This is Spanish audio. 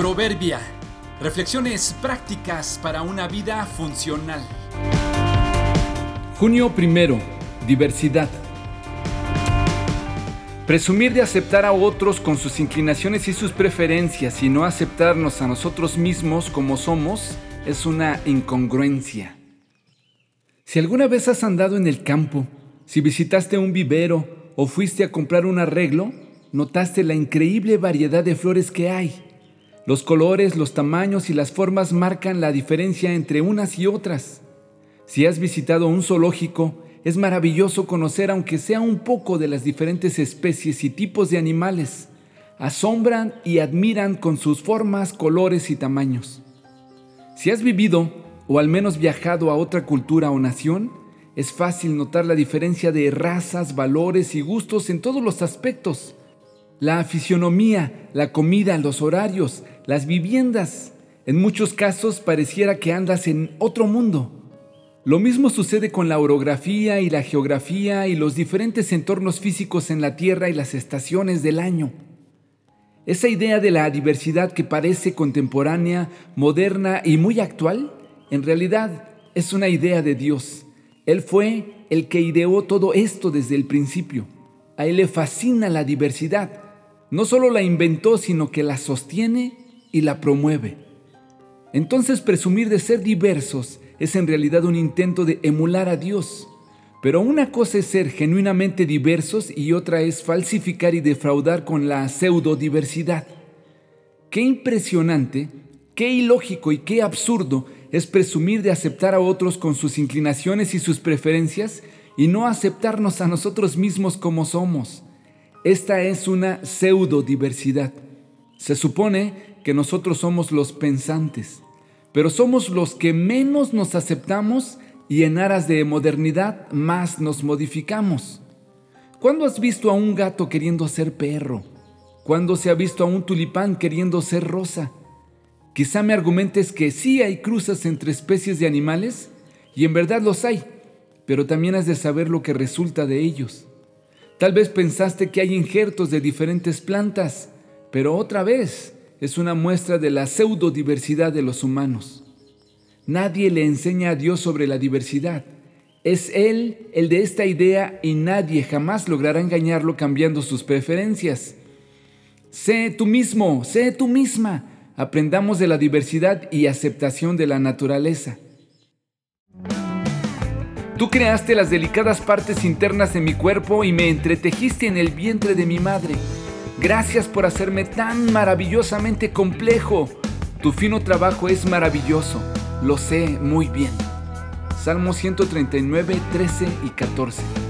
Proverbia. Reflexiones prácticas para una vida funcional. Junio primero. Diversidad. Presumir de aceptar a otros con sus inclinaciones y sus preferencias y no aceptarnos a nosotros mismos como somos es una incongruencia. Si alguna vez has andado en el campo, si visitaste un vivero o fuiste a comprar un arreglo, notaste la increíble variedad de flores que hay. Los colores, los tamaños y las formas marcan la diferencia entre unas y otras. Si has visitado un zoológico, es maravilloso conocer aunque sea un poco de las diferentes especies y tipos de animales. Asombran y admiran con sus formas, colores y tamaños. Si has vivido o al menos viajado a otra cultura o nación, es fácil notar la diferencia de razas, valores y gustos en todos los aspectos la fisionomía, la comida, los horarios, las viviendas. En muchos casos pareciera que andas en otro mundo. Lo mismo sucede con la orografía y la geografía y los diferentes entornos físicos en la Tierra y las estaciones del año. Esa idea de la diversidad que parece contemporánea, moderna y muy actual, en realidad es una idea de Dios. Él fue el que ideó todo esto desde el principio. A Él le fascina la diversidad no solo la inventó, sino que la sostiene y la promueve. Entonces presumir de ser diversos es en realidad un intento de emular a Dios. Pero una cosa es ser genuinamente diversos y otra es falsificar y defraudar con la pseudodiversidad. Qué impresionante, qué ilógico y qué absurdo es presumir de aceptar a otros con sus inclinaciones y sus preferencias y no aceptarnos a nosotros mismos como somos. Esta es una pseudo-diversidad. Se supone que nosotros somos los pensantes, pero somos los que menos nos aceptamos y en aras de modernidad más nos modificamos. ¿Cuándo has visto a un gato queriendo ser perro? ¿Cuándo se ha visto a un tulipán queriendo ser rosa? Quizá me argumentes que sí hay cruzas entre especies de animales, y en verdad los hay, pero también has de saber lo que resulta de ellos. Tal vez pensaste que hay injertos de diferentes plantas, pero otra vez es una muestra de la pseudodiversidad de los humanos. Nadie le enseña a Dios sobre la diversidad. Es Él el de esta idea y nadie jamás logrará engañarlo cambiando sus preferencias. Sé tú mismo, sé tú misma. Aprendamos de la diversidad y aceptación de la naturaleza. Tú creaste las delicadas partes internas de mi cuerpo y me entretejiste en el vientre de mi madre. Gracias por hacerme tan maravillosamente complejo. Tu fino trabajo es maravilloso, lo sé muy bien. Salmo 139, 13 y 14.